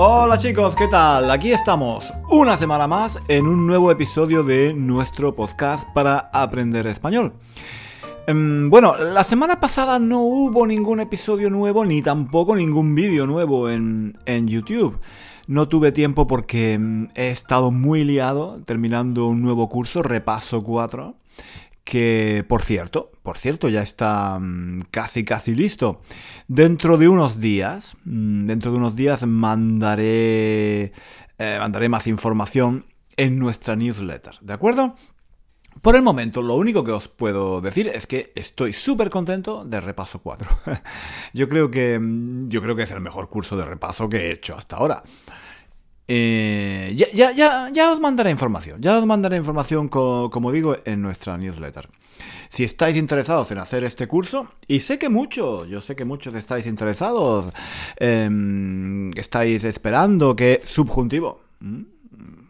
Hola chicos, ¿qué tal? Aquí estamos, una semana más en un nuevo episodio de nuestro podcast para aprender español. Em, bueno, la semana pasada no hubo ningún episodio nuevo ni tampoco ningún vídeo nuevo en, en YouTube. No tuve tiempo porque em, he estado muy liado terminando un nuevo curso, Repaso 4 que por cierto, por cierto, ya está mm, casi casi listo. Dentro de unos días, mm, dentro de unos días mandaré, eh, mandaré más información en nuestra newsletter, ¿de acuerdo? Por el momento, lo único que os puedo decir es que estoy súper contento de Repaso 4. yo, creo que, mm, yo creo que es el mejor curso de repaso que he hecho hasta ahora. Eh, ya, os mandaré información, ya os mandaré información, como digo, en nuestra newsletter. Si estáis interesados en hacer este curso, y sé que muchos, yo sé que muchos estáis interesados, em, estáis esperando que subjuntivo,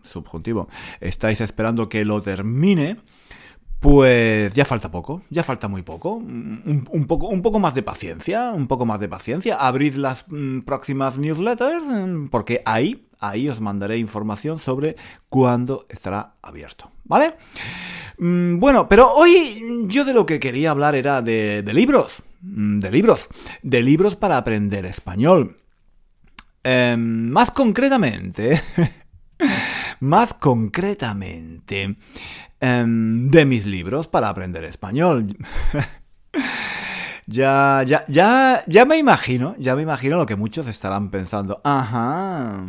subjuntivo, estáis esperando que lo termine, pues ya falta poco, ya falta muy poco. Un, poco. un poco más de paciencia, un poco más de paciencia. Abrid las mm, próximas newsletters, porque ahí, ahí os mandaré información sobre cuándo estará abierto. ¿Vale? Mm, bueno, pero hoy yo de lo que quería hablar era de, libros. De libros. De libros para aprender español. Em, más concretamente. más concretamente Em, de mis libros para aprender español. ya, ya, ya, ya me imagino, ya me imagino lo que muchos estarán pensando. Ajá,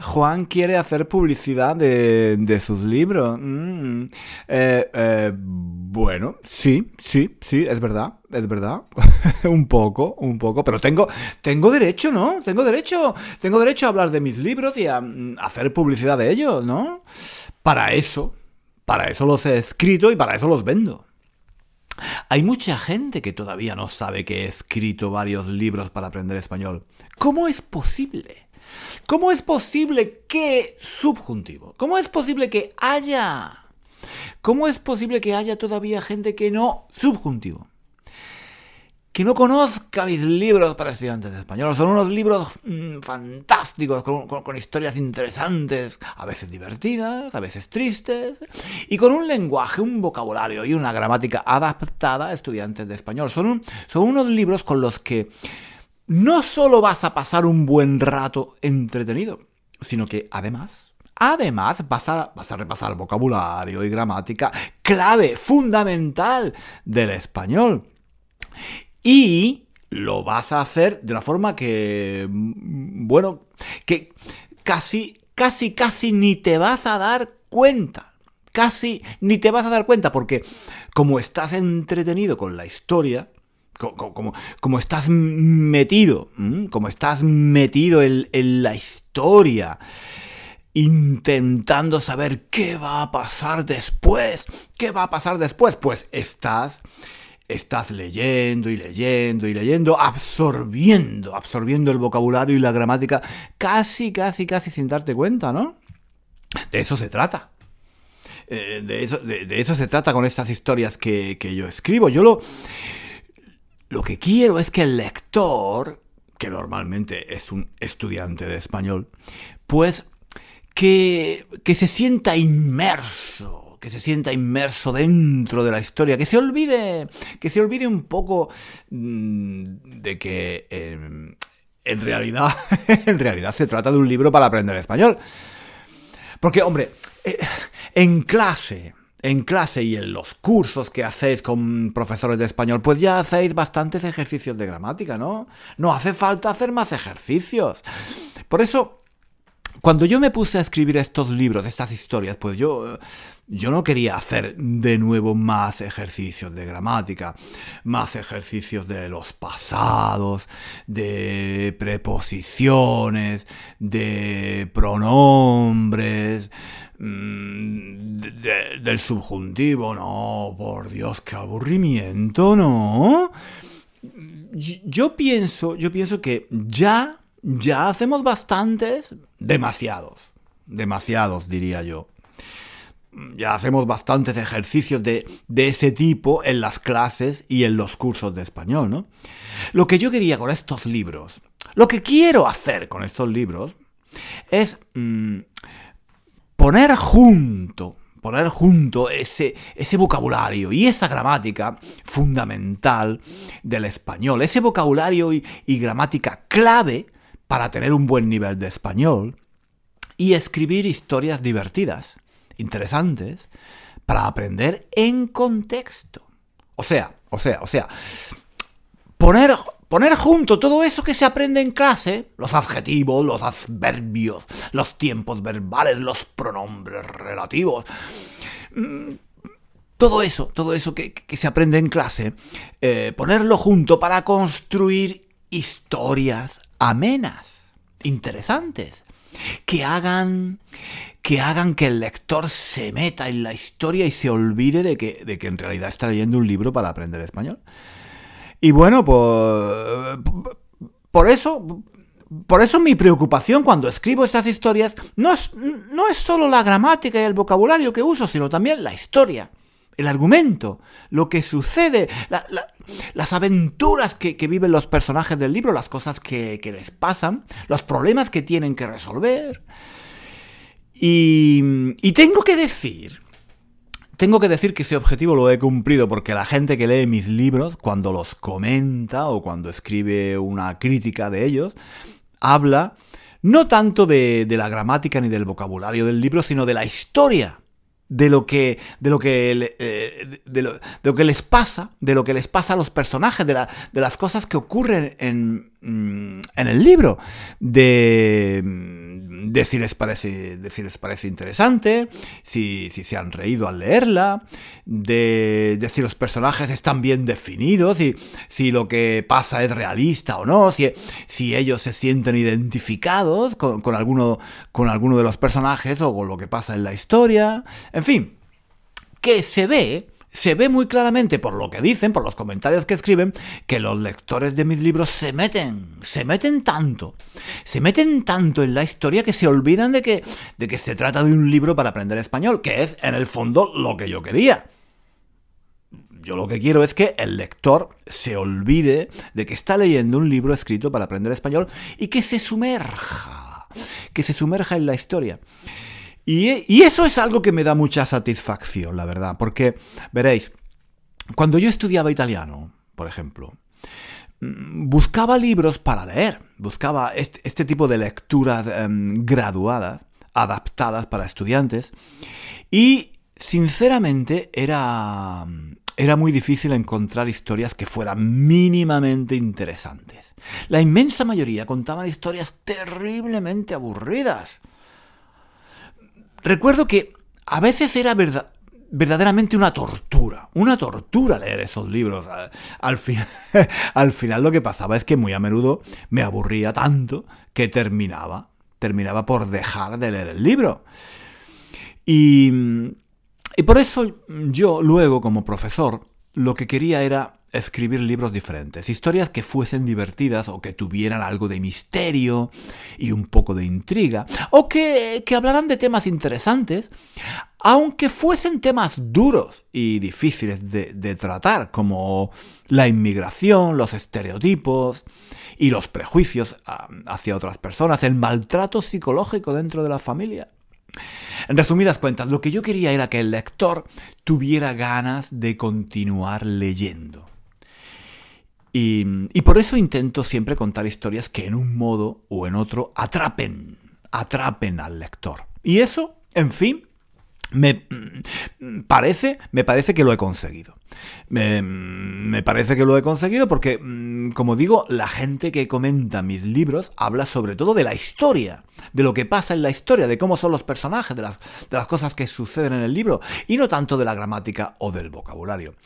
Juan quiere hacer publicidad de, de sus libros. Mm. Eh, eh, bueno, sí, sí, sí, es verdad, es verdad. un poco, un poco. Pero tengo, tengo derecho, ¿no? Tengo derecho, tengo derecho a hablar de mis libros y a, a mm, hacer publicidad de ellos, ¿no? Para eso, para eso los he escrito y para eso los vendo. Hay mucha gente que todavía no sabe que he escrito varios libros para aprender español. ¿Cómo es posible? ¿Cómo es posible que subjuntivo? ¿Cómo es posible que haya? ¿Cómo es posible que haya todavía gente que no subjuntivo? Que no conozca mis libros para estudiantes de español. Son unos libros mm, fantásticos, con, historias interesantes, a veces divertidas, a veces tristes, y con un lenguaje, un vocabulario y una gramática adaptada a estudiantes de español. Son, son unos libros con los que no solo vas a pasar un buen rato entretenido, sino que además Además, vas a, vas a, repasar vocabulario y gramática clave, fundamental del español. Y lo vas a hacer de una forma que, mm, bueno, que casi, casi, casi ni te vas a dar cuenta. Casi ni te vas a dar cuenta porque como estás entretenido con la historia, como, como, estás metido, como estás metido en, en la historia, intentando saber qué va a pasar después, qué va a pasar después, pues estás estás leyendo y leyendo y leyendo, absorbiendo, absorbiendo el vocabulario y la gramática, casi, casi, casi sin darte cuenta, ¿no? De eso se trata. Eh, de, eso, de, eso, se trata con estas historias que, yo escribo. Yo lo, lo que quiero es que el lector, que normalmente es un estudiante de español, pues que, que se sienta inmerso que se sienta inmerso dentro de la historia, que se olvide, que se olvide un poco mm, de que em, en realidad, en realidad se trata de un libro para aprender español. Porque, hombre, eh, en clase, en clase y en los cursos que hacéis con profesores de español, pues ya hacéis bastantes ejercicios de gramática, ¿no? No hace falta hacer más ejercicios. Por eso, cuando yo me puse a escribir estos libros, estas historias, pues yo, yo no quería hacer de nuevo más ejercicios de gramática, más ejercicios de los pasados, de preposiciones, de pronombres, mm, del subjuntivo. No, por Dios, qué aburrimiento, ¿no? Yo pienso, yo pienso que ya ya hacemos bastantes, demasiados, demasiados diría yo. Ya hacemos bastantes ejercicios de, ese tipo en las clases y en los cursos de español, ¿no? Lo que yo quería con estos libros, lo que quiero hacer con estos libros, es mm, poner junto, poner junto ese, ese vocabulario y esa gramática fundamental del español, ese vocabulario y gramática clave para tener un buen nivel de español y escribir historias divertidas, interesantes, para aprender en contexto. O sea, o sea, o sea, poner, poner junto todo eso que se aprende en clase, los adjetivos, los adverbios, los tiempos verbales, los pronombres relativos, mm, todo eso, todo eso que, se aprende en clase, eh, ponerlo junto para construir historias amenas, interesantes, que hagan que hagan que el lector se meta en la historia y se olvide de que, de que en realidad está leyendo un libro para aprender español. Y bueno, pues por eso por eso mi preocupación cuando escribo estas historias no es, no es solo la gramática y el vocabulario que uso, sino también la historia el argumento, lo que sucede, las aventuras que, viven los personajes del libro, las cosas que, les pasan, los problemas que tienen que resolver. Y, y tengo que decir, tengo que decir que ese objetivo lo he cumplido porque la gente que lee mis libros, cuando los comenta o cuando escribe una crítica de ellos, habla no tanto de, de la gramática ni del vocabulario del libro, sino de la historia de lo que de lo que eh, de, lo, que les pasa de lo que les pasa a los personajes de, de las cosas que ocurren en, en el libro de de si les parece, de si les parece interesante, si, se han reído al leerla, de, si los personajes están bien definidos, y si lo que pasa es realista o no, si, si ellos se sienten identificados con, con, alguno, con alguno de los personajes o con lo que pasa en la historia, en fin, que se ve se ve muy claramente por lo que dicen, por los comentarios que escriben, que los lectores de mis libros se meten, se meten tanto, se meten tanto en la historia que se olvidan de que, de que se trata de un libro para aprender español, que es en el fondo lo que yo quería. Yo lo que quiero es que el lector se olvide de que está leyendo un libro escrito para aprender español y que se sumerja, que se sumerja en la historia. Y, eso es algo que me da mucha satisfacción, la verdad, porque, veréis, cuando yo estudiaba italiano, por ejemplo, mm, buscaba libros para leer, buscaba este, tipo de lecturas em, graduadas, adaptadas para estudiantes, y sinceramente era, era muy difícil encontrar historias que fueran mínimamente interesantes. La inmensa mayoría contaban historias terriblemente aburridas. Recuerdo que a veces era verdaderamente una tortura, una tortura leer esos libros. Al, al final lo que pasaba es que muy a menudo me aburría tanto que terminaba, terminaba por dejar de leer el libro. Y, y por eso yo luego como profesor lo que quería era escribir libros diferentes, historias que fuesen divertidas o que tuvieran algo de misterio y un poco de intriga, o que, que hablaran de temas interesantes, aunque fuesen temas duros y difíciles de, de tratar, como la inmigración, los estereotipos y los prejuicios ah, hacia otras personas, el maltrato psicológico dentro de la familia. En resumidas cuentas, lo que yo quería era que el lector tuviera ganas de continuar leyendo. Y, por eso intento siempre contar historias que en un modo o en otro atrapen, atrapen al lector. Y eso, en fin, me mm, parece, me parece que lo he conseguido. Me, me, parece que lo he conseguido porque, mm, como digo, la gente que comenta mis libros habla sobre todo de la historia, de lo que pasa en la historia, de cómo son los personajes, de las cosas que suceden en el libro, y no tanto de la gramática o del vocabulario.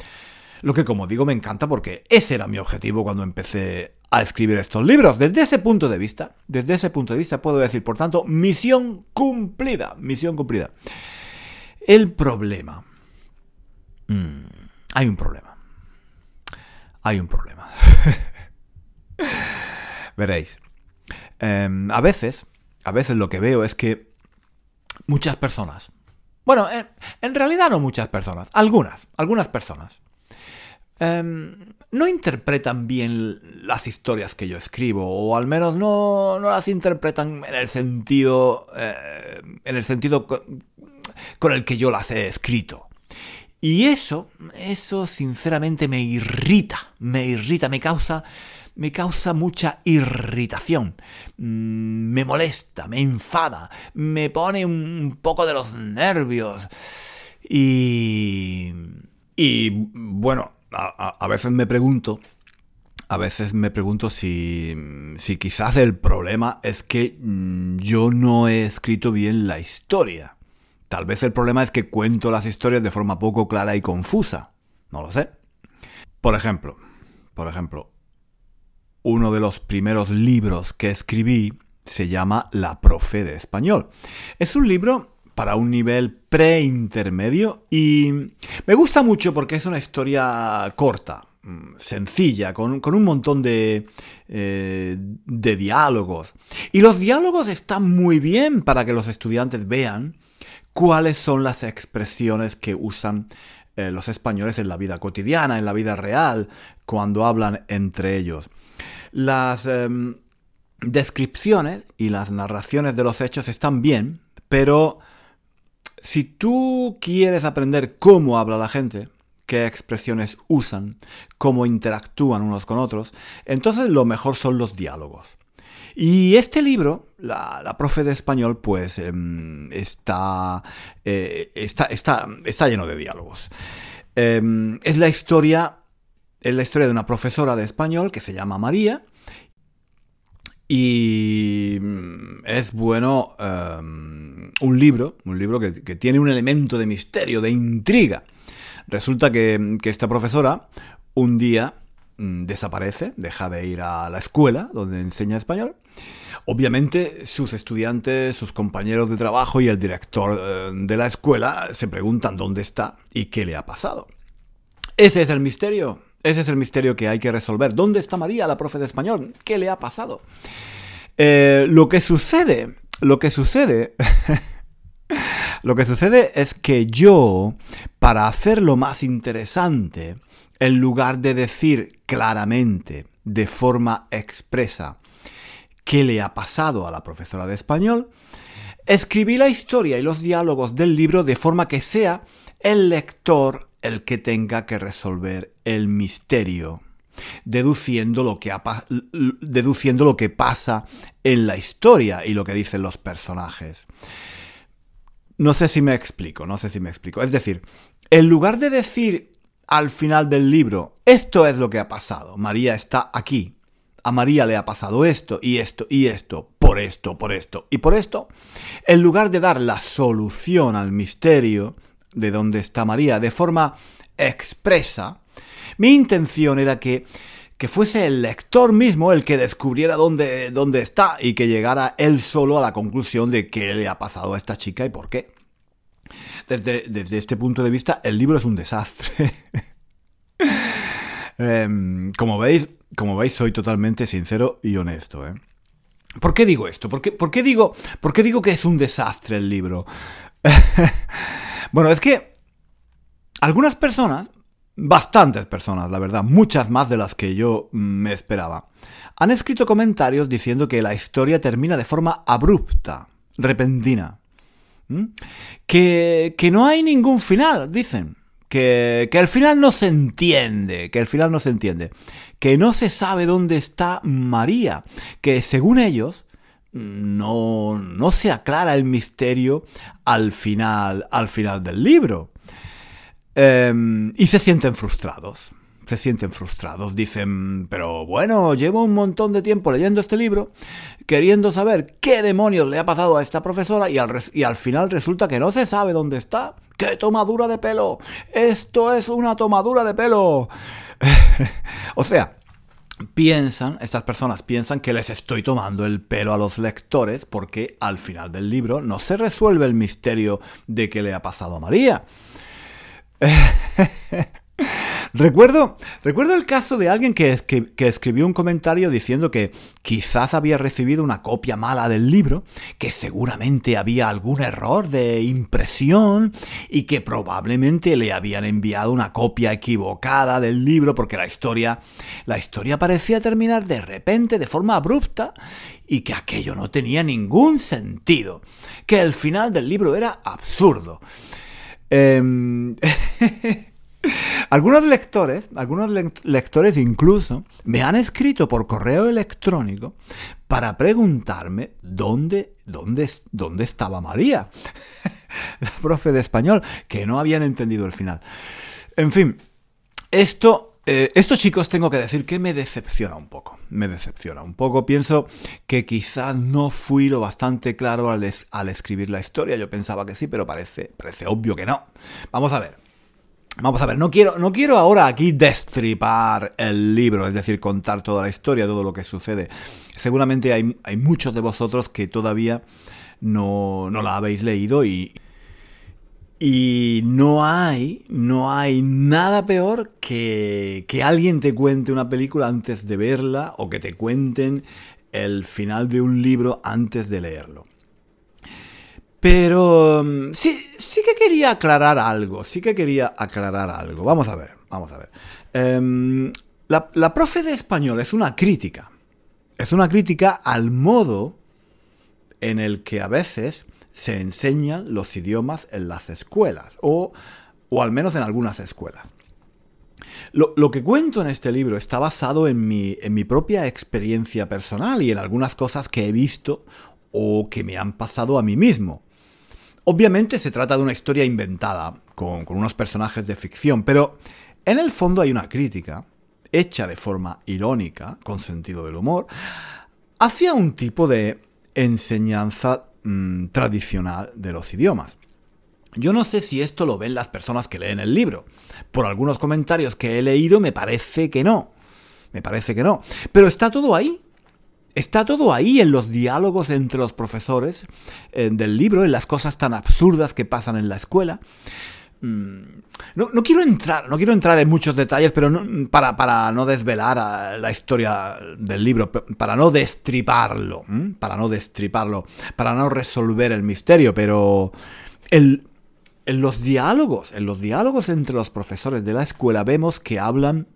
Lo que, como digo, me encanta porque ese era mi objetivo cuando empecé a escribir estos libros. Desde ese punto de vista, desde ese punto de vista puedo decir, por tanto, misión cumplida, misión cumplida. El problema. Mm, hay un problema. Hay un problema. Veréis. Em, a veces, a veces lo que veo es que muchas personas, bueno, en realidad no muchas personas, algunas, algunas personas, Em, no interpretan bien las historias que yo escribo, o al menos no, las interpretan en el sentido, eh, en el sentido con, el que yo las he escrito. Y eso, eso sinceramente me irrita, me irrita, me causa, me causa mucha irritación, mm, me molesta, me enfada, me pone un poco de los nervios. Y... Y bueno, a, veces me pregunto, a veces me pregunto si, si quizás el problema es que mm, yo no he escrito bien la historia. Tal vez el problema es que cuento las historias de forma poco clara y confusa. No lo sé. Por ejemplo, por ejemplo, uno de los primeros libros que escribí se llama La Profe de Español. Es un libro para un nivel pre-intermedio y me gusta mucho porque es una historia corta, mm, sencilla, con, un montón de, eh, de diálogos. Y los diálogos están muy bien para que los estudiantes vean cuáles son las expresiones que usan eh, los españoles en la vida cotidiana, en la vida real, cuando hablan entre ellos. Las em, descripciones y las narraciones de los hechos están bien, pero si tú quieres aprender cómo habla la gente, qué expresiones usan, cómo interactúan unos con otros, entonces lo mejor son los diálogos. Y este libro, la, profe de español, pues em, está, eh, está, está, está, lleno de diálogos. Em, es la historia. Es la historia de una profesora de español que se llama María y mm, es bueno em, un libro, un libro que, tiene un elemento de misterio, de intriga. Resulta que, esta profesora un día mm, desaparece, deja de ir a la escuela donde enseña español. Obviamente sus estudiantes, sus compañeros de trabajo y el director eh, de la escuela se preguntan dónde está y qué le ha pasado. Ese es el misterio. Ese es el misterio que hay que resolver. ¿Dónde está María, la profe de español? ¿Qué le ha pasado? Eh, lo que sucede, lo que sucede, lo que sucede es que yo, para hacerlo más interesante, en lugar de decir claramente, de forma expresa, qué le ha pasado a la profesora de español, escribí la historia y los diálogos del libro de forma que sea el lector el que tenga que resolver el misterio, deduciendo lo que, deduciendo lo que pasa en la historia y lo que dicen los personajes. No sé si me explico, no sé si me explico. Es decir, en lugar de decir al final del libro, esto es lo que ha pasado, María está aquí, a María le ha pasado esto y esto y esto, por esto, por esto y por esto, en lugar de dar la solución al misterio, de dónde está María de forma expresa, mi intención era que, que fuese el lector mismo el que descubriera dónde, dónde está y que llegara él solo a la conclusión de qué le ha pasado a esta chica y por qué. Desde, desde este punto de vista, el libro es un desastre. Em, como, veis, como veis, soy totalmente sincero y honesto. ¿eh? ¿Por qué digo esto? ¿Por ¿Por qué, digo, ¿Por qué digo que es un desastre el libro? Bueno, es que algunas personas, bastantes personas, la verdad, muchas más de las que yo me esperaba, han escrito comentarios diciendo que la historia termina de forma abrupta, repentina. Que, que, no hay ningún final, dicen. Que, que el final no se entiende, que el final no se entiende. Que no se sabe dónde está María. Que según ellos, no, no se aclara el misterio al final, al final del libro. Em, y se sienten frustrados. Se sienten frustrados. Dicen, pero bueno, llevo un montón de tiempo leyendo este libro, queriendo saber qué demonios le ha pasado a esta profesora y al, y al final resulta que no se sabe dónde está. ¡Qué tomadura de pelo! Esto es una tomadura de pelo. o sea, piensan, estas personas piensan que les estoy tomando el pelo a los lectores porque al final del libro no se resuelve el misterio de qué le ha pasado a María. Recuerdo, recuerdo el caso de alguien que, escribió un comentario diciendo que quizás había recibido una copia mala del libro, que seguramente había algún error de impresión y que probablemente le habían enviado una copia equivocada del libro porque la historia, la historia parecía terminar de repente, de forma abrupta, y que aquello no tenía ningún sentido, que el final del libro era absurdo. Eh... Algunos lectores, algunos lectores incluso, me han escrito por correo electrónico para preguntarme dónde, dónde, dónde estaba María, la profe de español, que no habían entendido el final. En fin, esto, eh, estos chicos tengo que decir que me decepciona un poco, me decepciona un poco. Pienso que quizás no fui lo bastante claro al, al escribir la historia. Yo pensaba que sí, pero parece, parece obvio que no. Vamos a ver. Vamos a ver, no quiero, no quiero ahora aquí destripar el libro, es decir, contar toda la historia, todo lo que sucede. Seguramente hay, hay muchos de vosotros que todavía no, no la habéis leído y, y no hay, no hay nada peor que que alguien te cuente una película antes de verla o que te cuenten el final de un libro antes de leerlo. Pero mm, sí, sí que quería aclarar algo, sí que quería aclarar algo. Vamos a ver, vamos a ver. Em, la, la profe de español es una crítica. Es una crítica al modo en el que a veces se enseñan los idiomas en las escuelas, o, o al menos en algunas escuelas. Lo, lo, que cuento en este libro está basado en mi, en mi propia experiencia personal y en algunas cosas que he visto o que me han pasado a mí mismo. Obviamente se trata de una historia inventada, con, unos personajes de ficción, pero en el fondo hay una crítica, hecha de forma irónica, con sentido del humor, hacia un tipo de enseñanza mm, tradicional de los idiomas. Yo no sé si esto lo ven las personas que leen el libro. Por algunos comentarios que he leído me parece que no. Me parece que no. Pero está todo ahí. Está todo ahí en los diálogos entre los profesores del libro, en las cosas tan absurdas que pasan en la escuela. Mm, no, quiero entrar, no quiero entrar en muchos detalles, pero para, para, no desvelar la historia del libro, para no destriparlo, para no destriparlo, para no resolver el misterio, pero en los diálogos, en los diálogos entre los profesores de la escuela vemos que hablan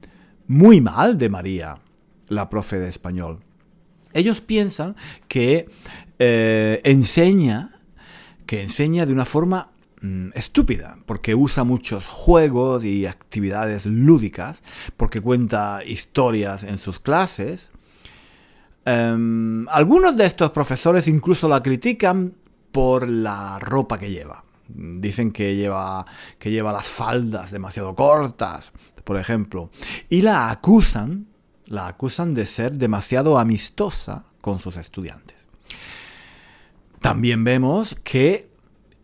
muy mal de María, la profe de español. Ellos piensan que eh, enseña, que enseña de una forma mm, estúpida, porque usa muchos juegos y actividades lúdicas, porque cuenta historias en sus clases. Em, algunos de estos profesores incluso la critican por la ropa que lleva. Dicen que lleva, que lleva las faldas demasiado cortas, por ejemplo, y la acusan la acusan de ser demasiado amistosa con sus estudiantes. También vemos que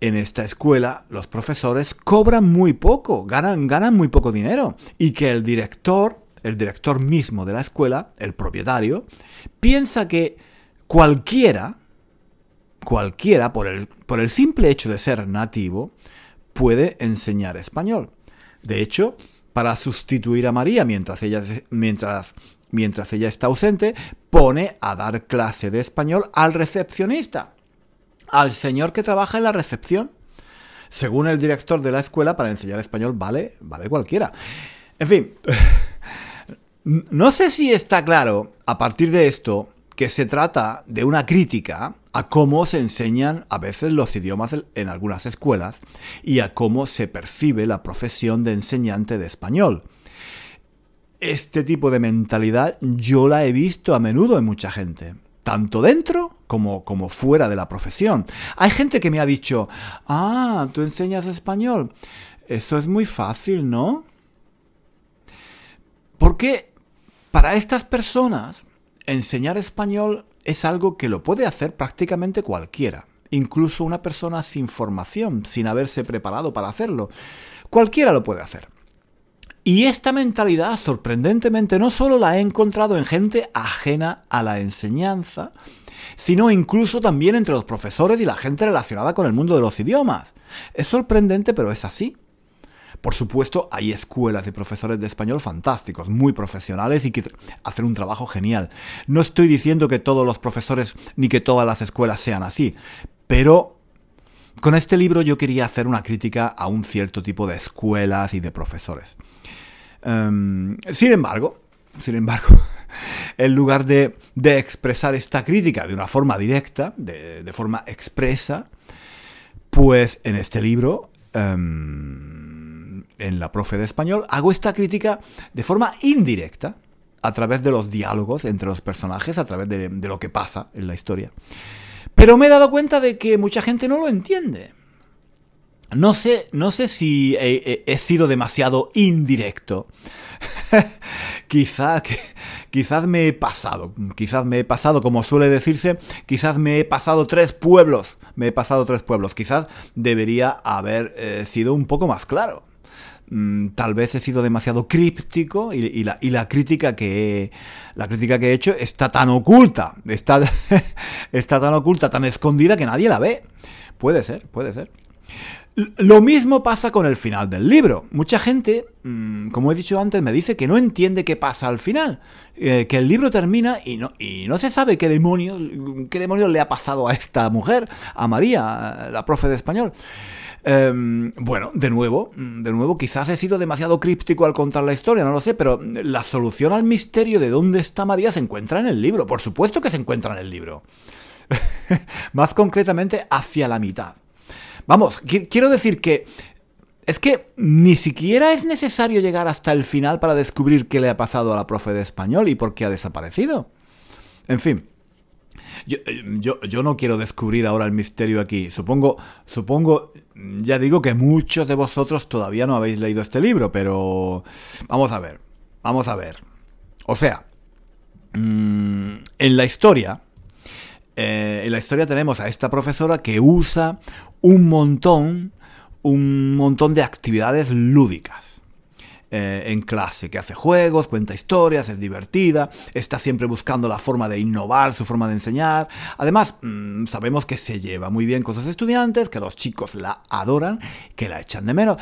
en esta escuela los profesores cobran muy poco, ganan, ganan muy poco dinero y que el director, el director mismo de la escuela, el propietario, piensa que cualquiera, cualquiera, por el, por el simple hecho de ser nativo, puede enseñar español. De hecho, para sustituir a María mientras ella, mientras Mientras ella está ausente, pone a dar clase de español al recepcionista, al señor que trabaja en la recepción. Según el director de la escuela, para enseñar español vale, vale cualquiera. En fin, no sé si está claro a partir de esto que se trata de una crítica a cómo se enseñan a veces los idiomas en algunas escuelas y a cómo se percibe la profesión de enseñante de español. Este tipo de mentalidad yo la he visto a menudo en mucha gente, tanto dentro como, como fuera de la profesión. Hay gente que me ha dicho, ah, tú enseñas español. Eso es muy fácil, ¿no? Porque para estas personas enseñar español es algo que lo puede hacer prácticamente cualquiera, incluso una persona sin formación, sin haberse preparado para hacerlo. Cualquiera lo puede hacer. Y esta mentalidad, sorprendentemente, no solo la he encontrado en gente ajena a la enseñanza, sino incluso también entre los profesores y la gente relacionada con el mundo de los idiomas. Es sorprendente, pero es así. Por supuesto, hay escuelas de profesores de español fantásticos, muy profesionales y que hacen un trabajo genial. No estoy diciendo que todos los profesores ni que todas las escuelas sean así, pero con este libro yo quería hacer una crítica a un cierto tipo de escuelas y de profesores. Em, sin embargo, sin embargo, en lugar de, expresar esta crítica de una forma directa, de, forma expresa, pues en este libro em, en la profe de español, hago esta crítica de forma indirecta, a través de los diálogos entre los personajes, a través de, lo que pasa en la historia. Pero me he dado cuenta de que mucha gente no lo entiende. No sé, no sé si he, sido demasiado indirecto. quizás, quizás me he pasado, quizás me he pasado, como suele decirse, quizás me he pasado tres pueblos, me he pasado tres pueblos, quizás debería haber eh, sido un poco más claro. Mm, tal vez he sido demasiado críptico y, la, crítica que he, la crítica que he hecho está tan oculta, está, está tan oculta, tan escondida que nadie la ve. Puede ser, puede ser. Lo mismo pasa con el final del libro. Mucha gente, mm, como he dicho antes, me dice que no entiende qué pasa al final. Eh, que el libro termina y no, y no se sabe qué demonios, qué demonios le ha pasado a esta mujer, a María, la profe de español. Em, bueno, de nuevo, de nuevo, quizás he sido demasiado críptico al contar la historia, no lo sé, pero la solución al misterio de dónde está María se encuentra en el libro. Por supuesto que se encuentra en el libro. Más concretamente, hacia la mitad. Vamos, quiero decir que es que ni siquiera es necesario llegar hasta el final para descubrir qué le ha pasado a la profe de español y por qué ha desaparecido. En fin, eh, yo, yo, no quiero descubrir ahora el misterio aquí. Supongo, supongo, ya digo que muchos de vosotros todavía no habéis leído este libro, pero vamos a ver, vamos a ver. O sea, mm, en la historia, eh, en la historia tenemos a esta profesora que usa un montón, un montón de actividades lúdicas. Eh, en clase, que hace juegos, cuenta historias, es divertida, está siempre buscando la forma de innovar su forma de enseñar. Además, mm, sabemos que se lleva muy bien con sus estudiantes, que los chicos la adoran, que la echan de menos.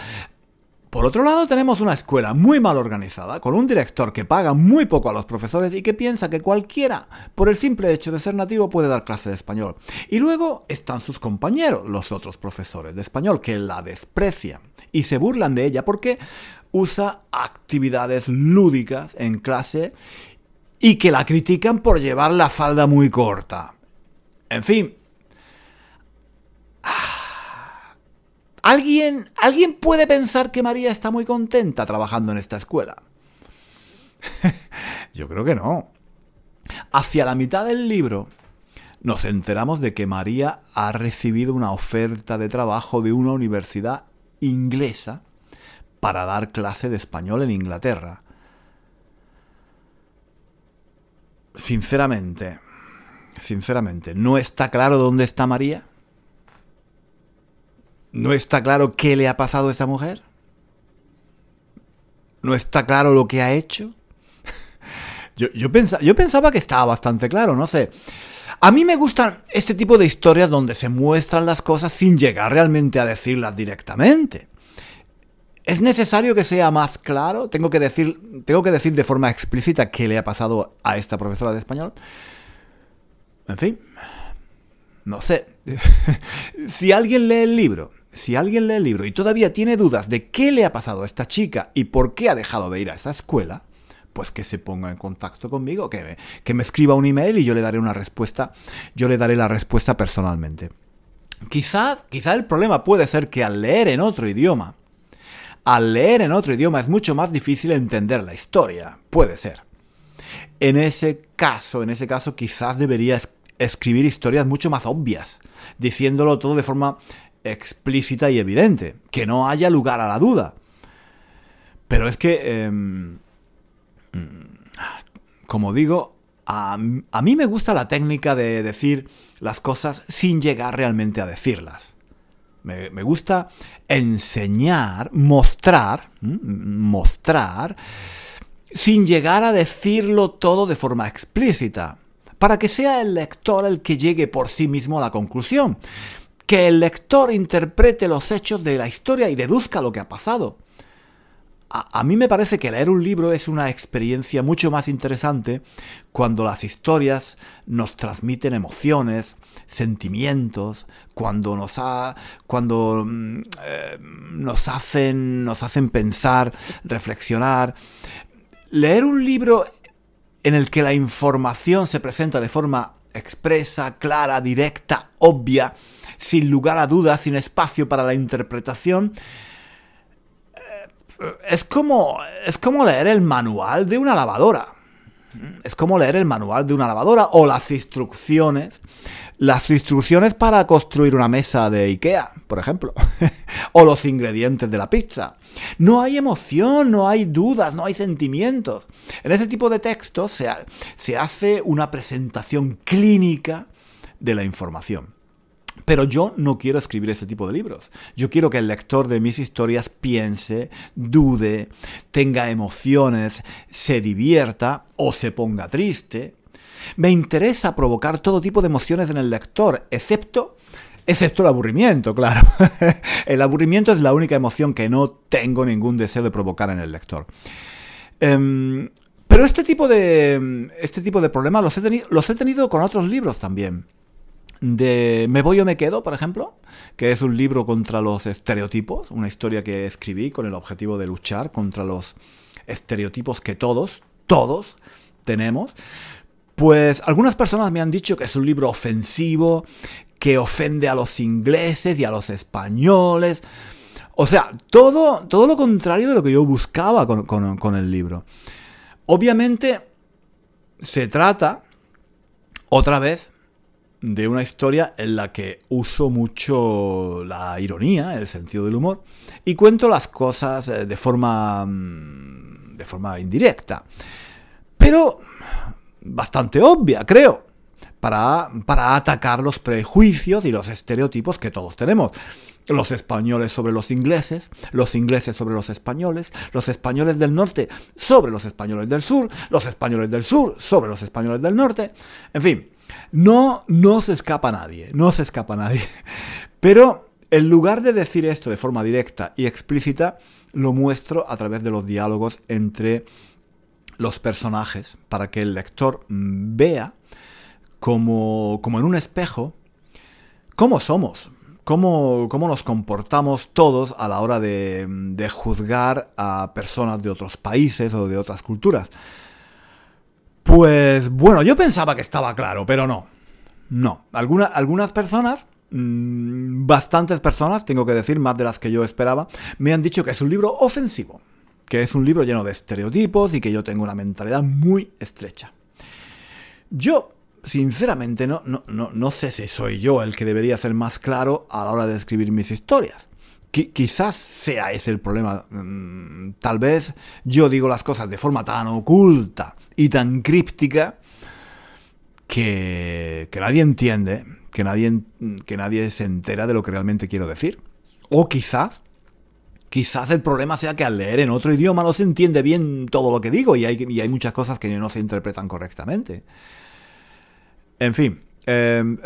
Por otro lado, tenemos una escuela muy mal organizada, con un director que paga muy poco a los profesores y que piensa que cualquiera, por el simple hecho de ser nativo, puede dar clase de español. Y luego están sus compañeros, los otros profesores de español, que la desprecian y se burlan de ella porque usa actividades lúdicas en clase y que la critican por llevar la falda muy corta. En fin. ¿Alguien, ¿Alguien puede pensar que María está muy contenta trabajando en esta escuela? Yo creo que no. Hacia la mitad del libro nos enteramos de que María ha recibido una oferta de trabajo de una universidad inglesa para dar clase de español en Inglaterra. Sinceramente, sinceramente, ¿no está claro dónde está María? ¿No está claro qué le ha pasado a esa mujer? ¿No está claro lo que ha hecho? yo, yo, yo pensaba que estaba bastante claro, no sé. A mí me gustan este tipo de historias donde se muestran las cosas sin llegar realmente a decirlas directamente. ¿Es necesario que sea más claro? ¿Tengo que, decir, ¿Tengo que decir de forma explícita qué le ha pasado a esta profesora de español? En fin, no sé. si alguien lee el libro, si alguien lee el libro y todavía tiene dudas de qué le ha pasado a esta chica y por qué ha dejado de ir a esa escuela, pues que se ponga en contacto conmigo, que me, escriba un email y yo le daré una respuesta, yo le daré la respuesta personalmente. Quizá, quizá el problema puede ser que al leer en otro idioma, al leer en otro idioma es mucho más difícil entender la historia. Puede ser. En ese caso, en ese caso quizás debería escribir historias mucho más obvias, diciéndolo todo de forma explícita y evidente, que no haya lugar a la duda. Pero es que, em, como digo, a, mí me gusta la técnica de decir las cosas sin llegar realmente a decirlas. Me, me gusta enseñar, mostrar, mostrar, sin llegar a decirlo todo de forma explícita, para que sea el lector el que llegue por sí mismo a la conclusión que el lector interprete los hechos de la historia y deduzca lo que ha pasado. A, mí me parece que leer un libro es una experiencia mucho más interesante cuando las historias nos transmiten emociones, sentimientos, cuando nos, ha, cuando, mm, eh, nos, hacen, nos hacen pensar, reflexionar. Leer un libro en el que la información se presenta de forma expresa, clara, directa, obvia, sin lugar a dudas, sin espacio para la interpretación, eh, es como, es como leer el manual de una lavadora. Es como leer el manual de una lavadora o las instrucciones. Las instrucciones para construir una mesa de Ikea, por ejemplo. o los ingredientes de la pizza. No hay emoción, no hay dudas, no hay sentimientos. En ese tipo de textos se, se hace una presentación clínica de la información. Pero yo no quiero escribir ese tipo de libros. Yo quiero que el lector de mis historias piense, dude, tenga emociones, se divierta o se ponga triste. Me interesa provocar todo tipo de emociones en el lector, excepto excepto el aburrimiento, claro. el aburrimiento es la única emoción que no tengo ningún deseo de provocar en el lector. Em, pero este tipo de, este tipo de problemas los he, los he tenido con otros libros también de Me voy o me quedo, por ejemplo, que es un libro contra los estereotipos, una historia que escribí con el objetivo de luchar contra los estereotipos que todos, todos tenemos. Pues algunas personas me han dicho que es un libro ofensivo, que ofende a los ingleses y a los españoles. O sea, todo, todo lo contrario de lo que yo buscaba con, con el libro. Obviamente, se trata, otra vez, de una historia en la que uso mucho la ironía, el sentido del humor, y cuento las cosas eh, de forma, mm, de forma indirecta. Pero bastante obvia, creo, para, para atacar los prejuicios y los estereotipos que todos tenemos los españoles sobre los ingleses, los ingleses sobre los españoles, los españoles del norte sobre los españoles del sur, los españoles del sur sobre los españoles del norte, en fin, no, se escapa nadie, no se escapa nadie. Pero en lugar de decir esto de forma directa y explícita, lo muestro a través de los diálogos entre los personajes, para que el lector vea como, como en un espejo cómo somos, cómo, cómo, nos comportamos todos a la hora de, de juzgar a personas de otros países o de otras culturas. Pues bueno, yo pensaba que estaba claro, pero no. No. algunas personas, mm, bastantes personas, tengo que decir, más de las que yo esperaba, me han dicho que es un libro ofensivo. Que es un libro lleno de estereotipos y que yo tengo una mentalidad muy estrecha. Yo, sinceramente, no, no, no, no sé si soy yo el que debería ser más claro a la hora de escribir mis historias quizás sea ese el problema. Mm, tal vez yo digo las cosas de forma tan oculta y tan críptica que, nadie entiende, que nadie, que nadie se entera de lo que realmente quiero decir. O quizás, quizás el problema sea que al leer en otro idioma no se entiende bien todo lo que digo y hay, y hay muchas cosas que no se interpretan correctamente. En fin, em,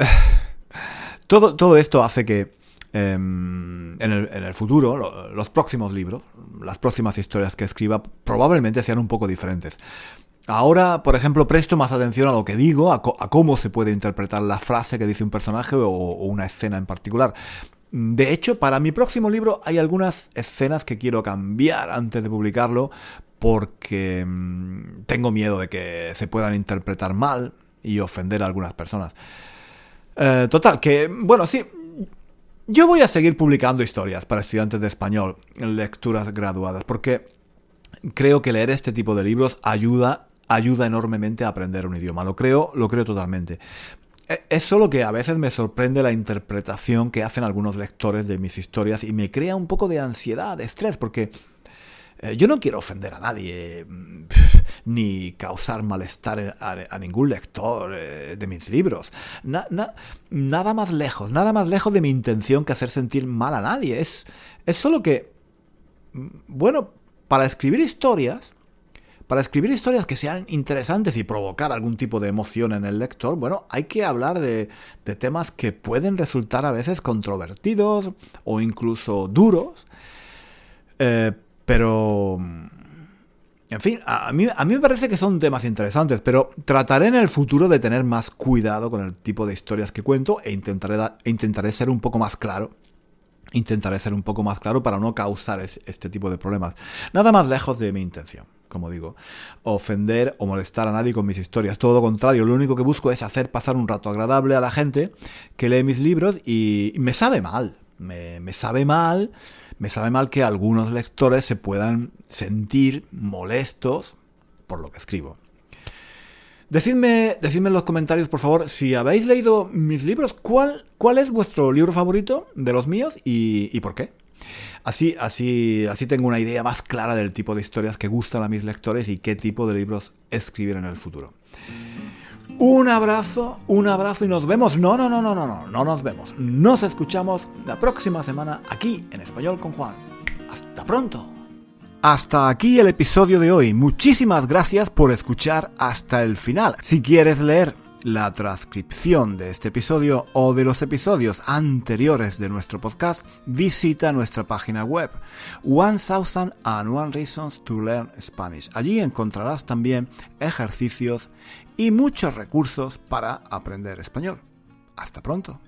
todo, todo esto hace que Em, en, el, futuro, los próximos libros, las próximas historias que escriba, probablemente sean un poco diferentes. Ahora, por ejemplo, presto más atención a lo que digo, a, cómo se puede interpretar la frase que dice un personaje o, una escena en particular. De hecho, para mi próximo libro hay algunas escenas que quiero cambiar antes de publicarlo porque mm, tengo miedo de que se puedan interpretar mal y ofender a algunas personas. Eh, total, que, bueno, sí, yo voy a seguir publicando historias para estudiantes de español en lecturas graduadas, porque creo que leer este tipo de libros ayuda, ayuda enormemente a aprender un idioma. Lo creo, lo creo totalmente. e, es solo que a veces me sorprende la interpretación que hacen algunos lectores de mis historias y me crea un poco de ansiedad, de estrés, porque eh, yo no quiero ofender a nadie, mm, ni causar malestar a, ningún lector eh, de mis libros. nada más lejos, nada más lejos de mi intención que hacer sentir mal a nadie. Es, es solo que, mm, bueno, para escribir historias, para escribir historias que sean interesantes y provocar algún tipo de emoción en el lector, bueno, hay que hablar de, temas que pueden resultar a veces controvertidos o incluso duros. Eh, pero... En fin, a mí, a mí me parece que son temas interesantes, pero trataré en el futuro de tener más cuidado con el tipo de historias que cuento e intentaré, intentaré ser un poco más claro intentaré ser un poco más claro para no causar este tipo de problemas. Nada más lejos de mi intención, como digo, ofender o molestar a nadie con mis historias. Todo lo contrario, lo único que busco es hacer pasar un rato agradable a la gente que lee mis libros y me sabe mal, me, me sabe mal me sabe mal que algunos lectores se puedan sentir molestos por lo que escribo. Decidme, en los comentarios, por favor, si habéis leído mis libros, ¿cuál, cuál es vuestro libro favorito de los míos y, por qué? Así, así, así tengo una idea más clara del tipo de historias que gustan a mis lectores y qué tipo de libros escribir en el futuro. Un abrazo, un abrazo y nos vemos. No, no, no, no, no, no, no nos vemos. Nos escuchamos la próxima semana aquí en Español con Juan. Hasta pronto. Hasta aquí el episodio de hoy. Muchísimas gracias por escuchar hasta el final. Si quieres leer la transcripción de este episodio o de los episodios anteriores de nuestro podcast, visita nuestra página web 1001 Reasons to Learn Spanish. Allí encontrarás también ejercicios y muchos recursos para aprender español. Hasta pronto.